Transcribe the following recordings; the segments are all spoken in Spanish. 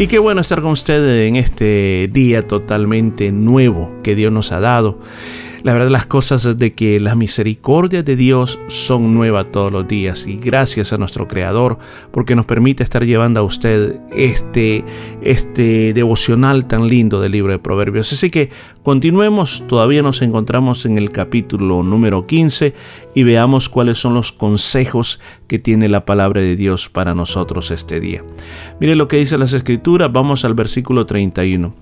Y qué bueno estar con ustedes en este día totalmente nuevo que Dios nos ha dado. La verdad las cosas es de que las misericordias de Dios son nuevas todos los días y gracias a nuestro Creador porque nos permite estar llevando a usted este, este devocional tan lindo del libro de Proverbios. Así que continuemos, todavía nos encontramos en el capítulo número 15 y veamos cuáles son los consejos que tiene la palabra de Dios para nosotros este día. Mire lo que dice las escrituras, vamos al versículo 31.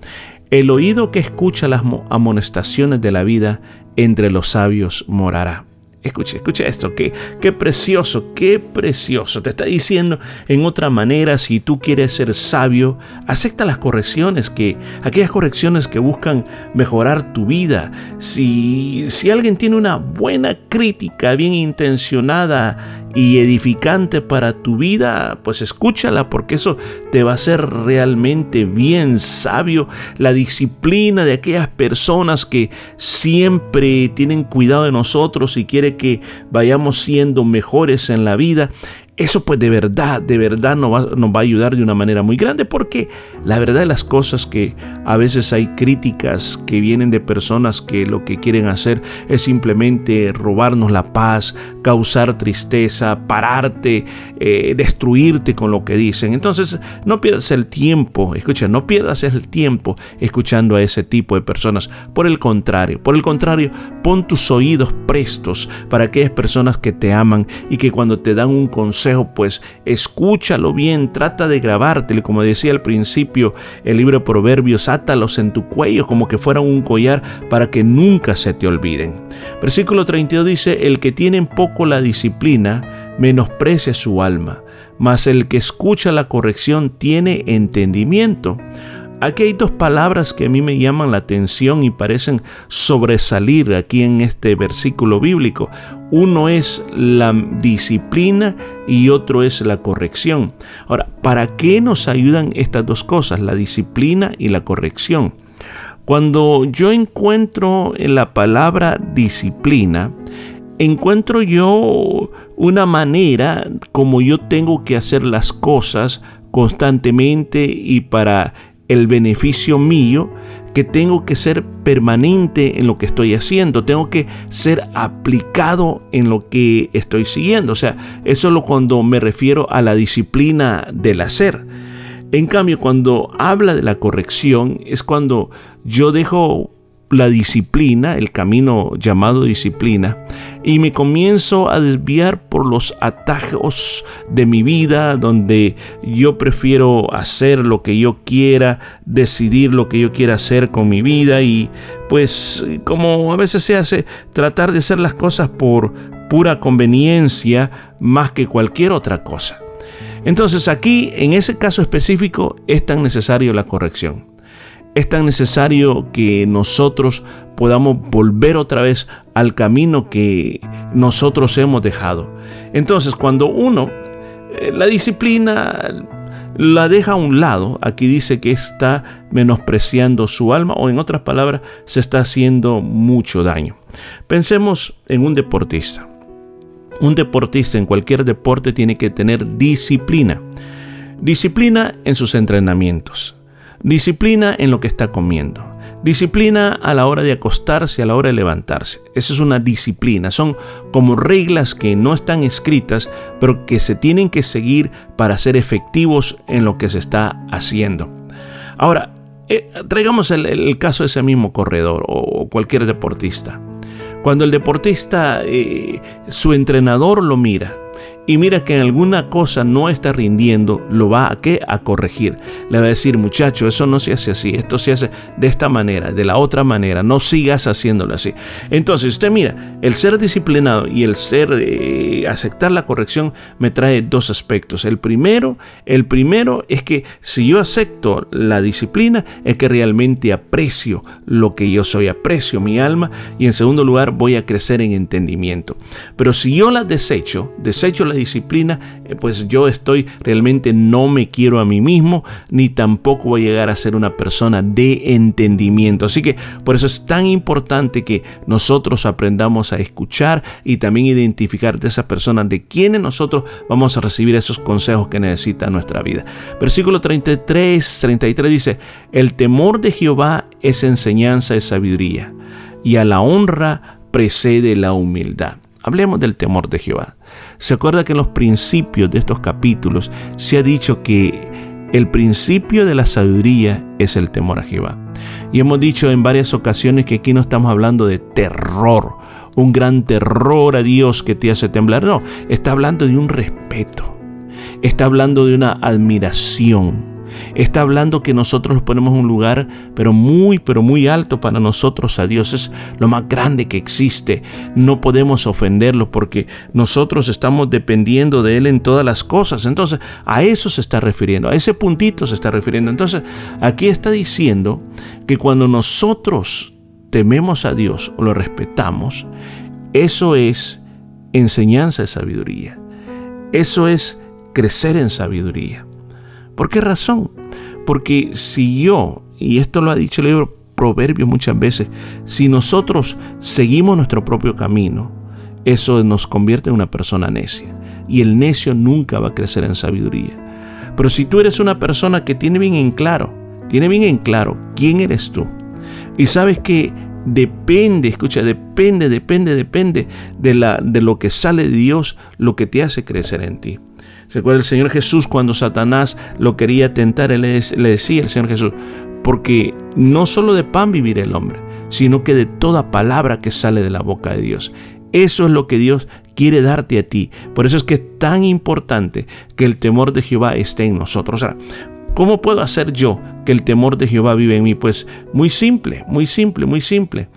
El oído que escucha las amonestaciones de la vida entre los sabios morará. Escuche, escuche esto, qué, qué precioso, qué precioso. Te está diciendo en otra manera, si tú quieres ser sabio, acepta las correcciones, que, aquellas correcciones que buscan mejorar tu vida. Si, si alguien tiene una buena crítica, bien intencionada y edificante para tu vida, pues escúchala porque eso te va a hacer realmente bien sabio. La disciplina de aquellas personas que siempre tienen cuidado de nosotros y quieren que vayamos siendo mejores en la vida eso pues de verdad, de verdad nos va, va, a ayudar de una manera muy grande porque la verdad de las cosas que a veces hay críticas que vienen de personas que lo que quieren hacer es simplemente robarnos la paz, causar tristeza, pararte, eh, destruirte con lo que dicen. Entonces no pierdas el tiempo, escucha, no pierdas el tiempo escuchando a ese tipo de personas. Por el contrario, por el contrario, pon tus oídos prestos para aquellas personas que te aman y que cuando te dan un consejo, pues escúchalo bien, trata de grabártelo, como decía al principio el libro de Proverbios, átalos en tu cuello como que fueran un collar para que nunca se te olviden. Versículo 32 dice, el que tiene en poco la disciplina, menosprecia su alma, mas el que escucha la corrección tiene entendimiento. Aquí hay dos palabras que a mí me llaman la atención y parecen sobresalir aquí en este versículo bíblico. Uno es la disciplina y otro es la corrección. Ahora, ¿para qué nos ayudan estas dos cosas, la disciplina y la corrección? Cuando yo encuentro en la palabra disciplina, encuentro yo una manera como yo tengo que hacer las cosas constantemente y para el beneficio mío, que tengo que ser permanente en lo que estoy haciendo, tengo que ser aplicado en lo que estoy siguiendo. O sea, eso es lo cuando me refiero a la disciplina del hacer. En cambio, cuando habla de la corrección, es cuando yo dejo la disciplina, el camino llamado disciplina, y me comienzo a desviar por los atajos de mi vida, donde yo prefiero hacer lo que yo quiera, decidir lo que yo quiera hacer con mi vida, y pues como a veces se hace, tratar de hacer las cosas por pura conveniencia más que cualquier otra cosa. Entonces aquí, en ese caso específico, es tan necesario la corrección es tan necesario que nosotros podamos volver otra vez al camino que nosotros hemos dejado. Entonces, cuando uno eh, la disciplina la deja a un lado, aquí dice que está menospreciando su alma o en otras palabras se está haciendo mucho daño. Pensemos en un deportista. Un deportista en cualquier deporte tiene que tener disciplina. Disciplina en sus entrenamientos. Disciplina en lo que está comiendo. Disciplina a la hora de acostarse, a la hora de levantarse. Esa es una disciplina. Son como reglas que no están escritas, pero que se tienen que seguir para ser efectivos en lo que se está haciendo. Ahora, eh, traigamos el, caso de ese mismo corredor o, cualquier deportista. Cuando el deportista, eh, su entrenador lo mira y mira que en alguna cosa no está rindiendo, lo va a, ¿qué? a corregir. Le va a decir, muchacho, eso no se hace así, esto se hace de esta manera, de la otra manera, no sigas haciéndolo así. Entonces, usted mira, el ser disciplinado y el ser eh, aceptar la corrección me trae dos aspectos. El primero, el primero es que si yo acepto la disciplina, es que realmente aprecio lo que yo soy, aprecio mi alma y en segundo lugar voy a crecer en entendimiento. Pero si yo la desecho, desecho la disciplina, eh, pues yo estoy realmente no me quiero a mí mismo, ni tampoco voy a llegar a ser una persona de entendimiento. Así que por eso es tan importante que nosotros aprendamos a escuchar y también identificar de esas personas de quienes nosotros vamos a recibir esos consejos que necesita nuestra vida. Versículo 33, 33 dice, el temor de Jehová es enseñanza de sabiduría y a la honra precede la humildad. Hablemos del temor de Jehová. Se acuerda que en los principios de estos capítulos se ha dicho que el principio de la sabiduría es el temor a Jehová. Y hemos dicho en varias ocasiones que aquí no estamos hablando de terror, un gran terror a Dios que te hace temblar. No, está hablando de un respeto. Está hablando de una admiración Está hablando que nosotros nos ponemos un lugar, pero muy, pero muy alto para nosotros a Dios. Es lo más grande que existe. No podemos ofenderlo porque nosotros estamos dependiendo de Él en todas las cosas. Entonces, a eso se está refiriendo, a ese puntito se está refiriendo. Entonces, aquí está diciendo que cuando nosotros tememos a Dios o lo respetamos, eso es enseñanza de sabiduría. Eso es crecer en sabiduría. ¿Por qué razón? Porque si yo, y esto lo ha dicho el libro Proverbios muchas veces, si nosotros seguimos nuestro propio camino, eso nos convierte en una persona necia. Y el necio nunca va a crecer en sabiduría. Pero si tú eres una persona que tiene bien en claro, tiene bien en claro quién eres tú, y sabes que depende, escucha, depende, depende, depende de, la, de lo que sale de Dios, lo que te hace crecer en ti. ¿Se acuerda el Señor Jesús cuando Satanás lo quería tentar? Él le decía el Señor Jesús, porque no solo de pan vivirá el hombre, sino que de toda palabra que sale de la boca de Dios. Eso es lo que Dios quiere darte a ti. Por eso es que es tan importante que el temor de Jehová esté en nosotros. ¿Cómo puedo hacer yo que el temor de Jehová vive en mí? Pues muy simple, muy simple, muy simple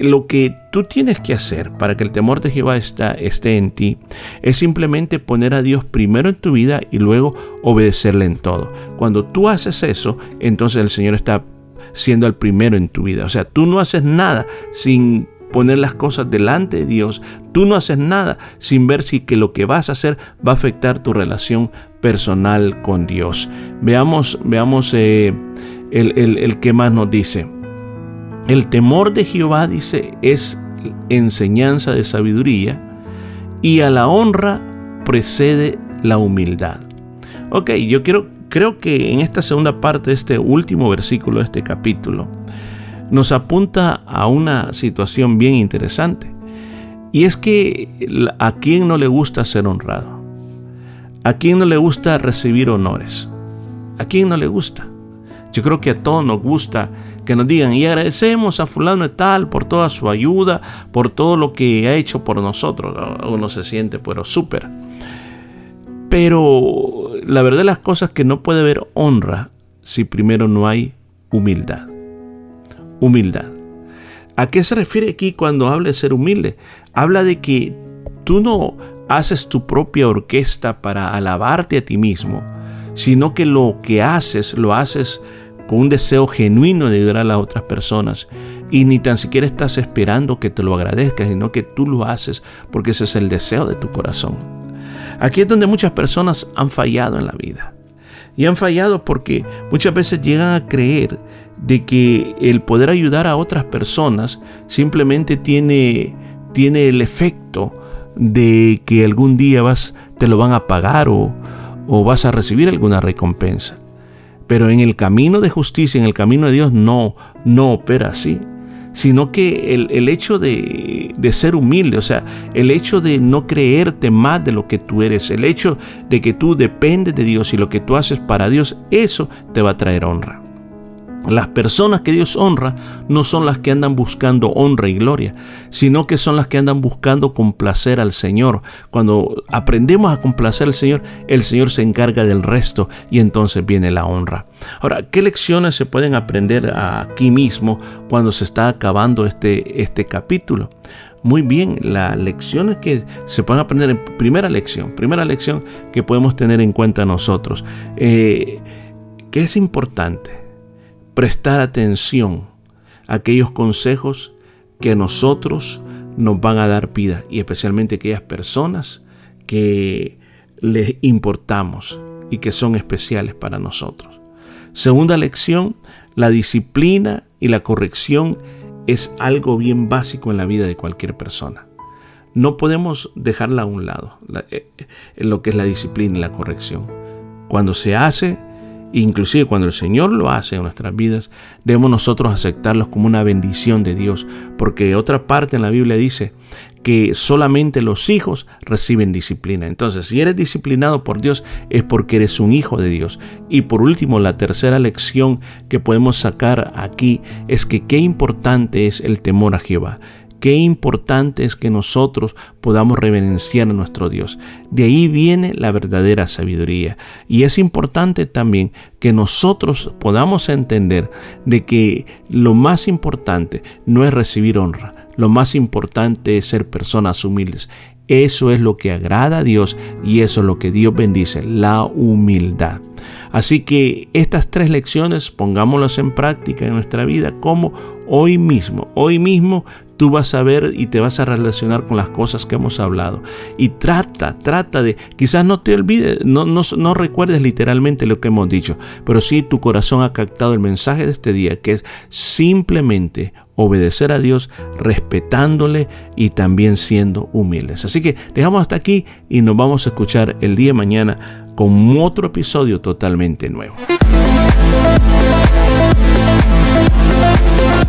lo que tú tienes que hacer para que el temor de Jehová esté en ti es simplemente poner a Dios primero en tu vida y luego obedecerle en todo. Cuando tú haces eso, entonces el Señor está siendo el primero en tu vida. O sea, tú no haces nada sin poner las cosas delante de Dios. Tú no haces nada sin ver si que lo que vas a hacer va a afectar tu relación personal con Dios. Veamos, veamos eh, el, el, el que más nos dice. El temor de Jehová, dice, es enseñanza de sabiduría y a la honra precede la humildad. Ok, yo quiero, creo que en esta segunda parte de este último versículo de este capítulo nos apunta a una situación bien interesante. Y es que a quien no le gusta ser honrado, a quien no le gusta recibir honores, a quien no le gusta. Yo creo que a todos nos gusta que nos digan y agradecemos a fulano de tal por toda su ayuda, por todo lo que ha hecho por nosotros. Uno se siente pero súper. Pero la verdad de las cosas que no puede haber honra si primero no hay humildad. Humildad. ¿A qué se refiere aquí cuando habla de ser humilde? Habla de que tú no haces tu propia orquesta para alabarte a ti mismo, sino que lo que haces lo haces con un deseo genuino de ayudar a las otras personas y ni tan siquiera estás esperando que te lo agradezcas, sino que tú lo haces porque ese es el deseo de tu corazón. Aquí es donde muchas personas han fallado en la vida. Y han fallado porque muchas veces llegan a creer de que el poder ayudar a otras personas simplemente tiene, tiene el efecto de que algún día vas, te lo van a pagar o, o vas a recibir alguna recompensa. Pero en el camino de justicia, en el camino de Dios, no, no opera así. Sino que el, hecho de, de, ser humilde, o sea, el hecho de no creerte más de lo que tú eres, el hecho de que tú dependes de Dios y lo que tú haces para Dios, eso te va a traer honra. Las personas que Dios honra no son las que andan buscando honra y gloria, sino que son las que andan buscando complacer al Señor. Cuando aprendemos a complacer al Señor, el Señor se encarga del resto y entonces viene la honra. Ahora, ¿qué lecciones se pueden aprender aquí mismo cuando se está acabando este, este capítulo? Muy bien, las lecciones que se pueden aprender en primera lección, primera lección que podemos tener en cuenta nosotros, eh, que es importante prestar atención a aquellos consejos que a nosotros nos van a dar vida y especialmente aquellas personas que les importamos y que son especiales para nosotros. Segunda lección, la disciplina y la corrección es algo bien básico en la vida de cualquier persona. No podemos dejarla a un lado, eh, eh, lo que es la disciplina y la corrección. Cuando se hace, Inclusive cuando el Señor lo hace en nuestras vidas, debemos nosotros aceptarlos como una bendición de Dios, porque otra parte en la Biblia dice que solamente los hijos reciben disciplina. Entonces, si eres disciplinado por Dios es porque eres un hijo de Dios. Y por último, la tercera lección que podemos sacar aquí es que qué importante es el temor a Jehová. Qué importante es que nosotros podamos reverenciar a nuestro Dios. De ahí viene la verdadera sabiduría. Y es importante también que nosotros podamos entender de que lo más importante no es recibir honra, lo más importante es ser personas humildes. Eso es lo que agrada a Dios y eso es lo que Dios bendice, la humildad. Así que estas tres lecciones pongámoslas en práctica en nuestra vida como hoy mismo, hoy mismo tú vas a ver y te vas a relacionar con las cosas que hemos hablado. Y trata, trata de, quizás no te olvides, no, no, recuerdes literalmente lo que hemos dicho, pero sí tu corazón ha captado el mensaje de este día, que es simplemente obedecer a Dios, respetándole y también siendo humildes. Así que dejamos hasta aquí y nos vamos a escuchar el día de mañana con otro episodio totalmente nuevo.